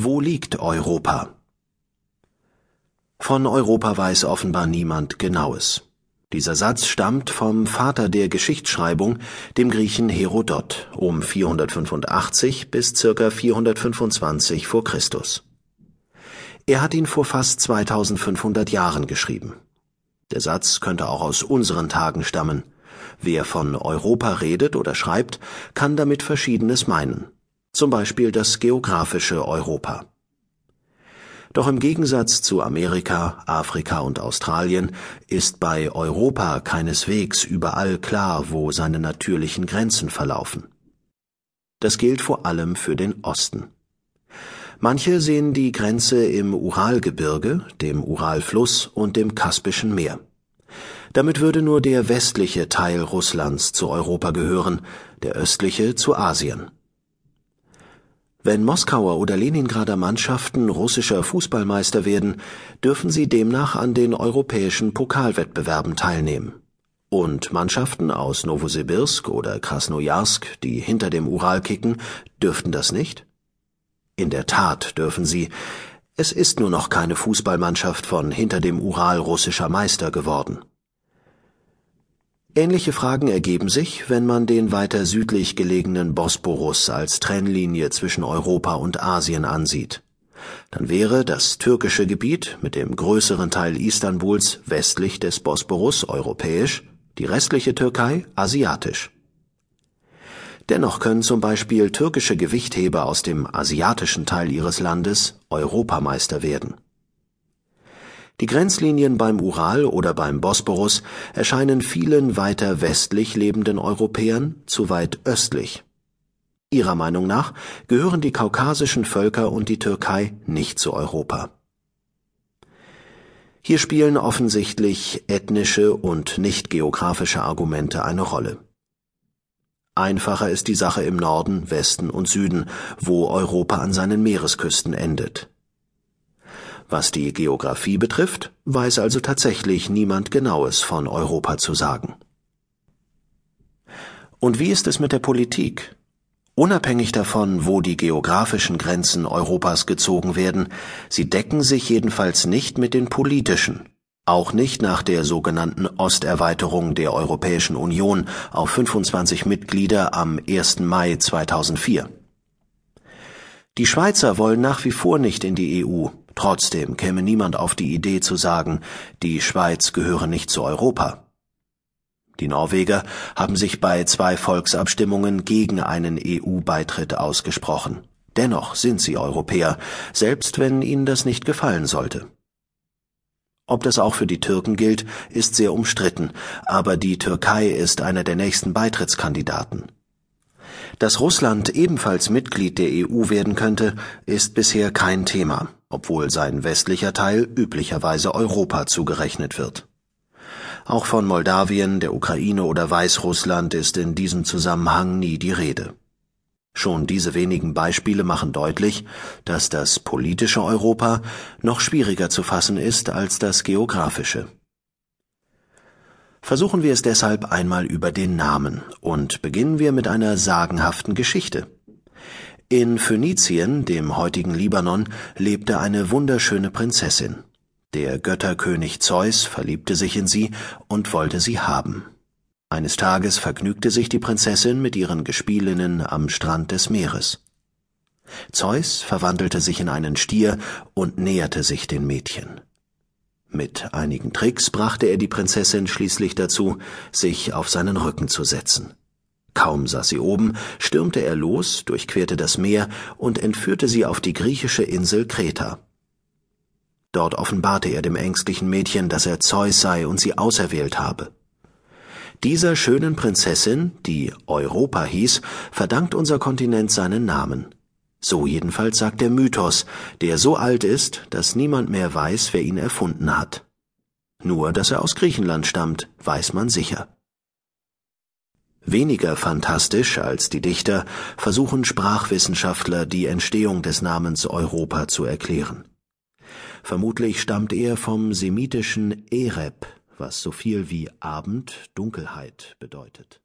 Wo liegt Europa? Von Europa weiß offenbar niemand Genaues. Dieser Satz stammt vom Vater der Geschichtsschreibung, dem Griechen Herodot, um 485 bis circa 425 vor Christus. Er hat ihn vor fast 2500 Jahren geschrieben. Der Satz könnte auch aus unseren Tagen stammen. Wer von Europa redet oder schreibt, kann damit Verschiedenes meinen. Zum Beispiel das geografische Europa. Doch im Gegensatz zu Amerika, Afrika und Australien ist bei Europa keineswegs überall klar, wo seine natürlichen Grenzen verlaufen. Das gilt vor allem für den Osten. Manche sehen die Grenze im Uralgebirge, dem Uralfluss und dem Kaspischen Meer. Damit würde nur der westliche Teil Russlands zu Europa gehören, der östliche zu Asien. Wenn Moskauer oder Leningrader Mannschaften russischer Fußballmeister werden, dürfen sie demnach an den europäischen Pokalwettbewerben teilnehmen. Und Mannschaften aus Nowosibirsk oder Krasnojarsk, die hinter dem Ural kicken, dürften das nicht? In der Tat dürfen sie. Es ist nur noch keine Fußballmannschaft von hinter dem Ural russischer Meister geworden. Ähnliche Fragen ergeben sich, wenn man den weiter südlich gelegenen Bosporus als Trennlinie zwischen Europa und Asien ansieht. Dann wäre das türkische Gebiet mit dem größeren Teil Istanbuls westlich des Bosporus europäisch, die restliche Türkei asiatisch. Dennoch können zum Beispiel türkische Gewichtheber aus dem asiatischen Teil ihres Landes Europameister werden. Die Grenzlinien beim Ural oder beim Bosporus erscheinen vielen weiter westlich lebenden Europäern zu weit östlich. Ihrer Meinung nach gehören die kaukasischen Völker und die Türkei nicht zu Europa. Hier spielen offensichtlich ethnische und nicht geografische Argumente eine Rolle. Einfacher ist die Sache im Norden, Westen und Süden, wo Europa an seinen Meeresküsten endet. Was die Geographie betrifft, weiß also tatsächlich niemand Genaues von Europa zu sagen. Und wie ist es mit der Politik? Unabhängig davon, wo die geografischen Grenzen Europas gezogen werden, sie decken sich jedenfalls nicht mit den politischen auch nicht nach der sogenannten Osterweiterung der Europäischen Union auf 25 Mitglieder am 1. Mai 2004. Die Schweizer wollen nach wie vor nicht in die EU, trotzdem käme niemand auf die Idee zu sagen, die Schweiz gehöre nicht zu Europa. Die Norweger haben sich bei zwei Volksabstimmungen gegen einen EU-Beitritt ausgesprochen. Dennoch sind sie Europäer, selbst wenn ihnen das nicht gefallen sollte. Ob das auch für die Türken gilt, ist sehr umstritten, aber die Türkei ist einer der nächsten Beitrittskandidaten. Dass Russland ebenfalls Mitglied der EU werden könnte, ist bisher kein Thema, obwohl sein westlicher Teil üblicherweise Europa zugerechnet wird. Auch von Moldawien, der Ukraine oder Weißrussland ist in diesem Zusammenhang nie die Rede. Schon diese wenigen Beispiele machen deutlich, dass das politische Europa noch schwieriger zu fassen ist als das geografische. Versuchen wir es deshalb einmal über den Namen und beginnen wir mit einer sagenhaften Geschichte. In Phönizien, dem heutigen Libanon, lebte eine wunderschöne Prinzessin. Der Götterkönig Zeus verliebte sich in sie und wollte sie haben. Eines Tages vergnügte sich die Prinzessin mit ihren Gespielinnen am Strand des Meeres. Zeus verwandelte sich in einen Stier und näherte sich den Mädchen. Mit einigen Tricks brachte er die Prinzessin schließlich dazu, sich auf seinen Rücken zu setzen. Kaum saß sie oben, stürmte er los, durchquerte das Meer und entführte sie auf die griechische Insel Kreta. Dort offenbarte er dem ängstlichen Mädchen, dass er Zeus sei und sie auserwählt habe. Dieser schönen Prinzessin, die Europa hieß, verdankt unser Kontinent seinen Namen. So jedenfalls sagt der Mythos, der so alt ist, dass niemand mehr weiß, wer ihn erfunden hat. Nur, dass er aus Griechenland stammt, weiß man sicher. Weniger fantastisch als die Dichter versuchen Sprachwissenschaftler die Entstehung des Namens Europa zu erklären. Vermutlich stammt er vom semitischen Ereb, was so viel wie Abend, Dunkelheit bedeutet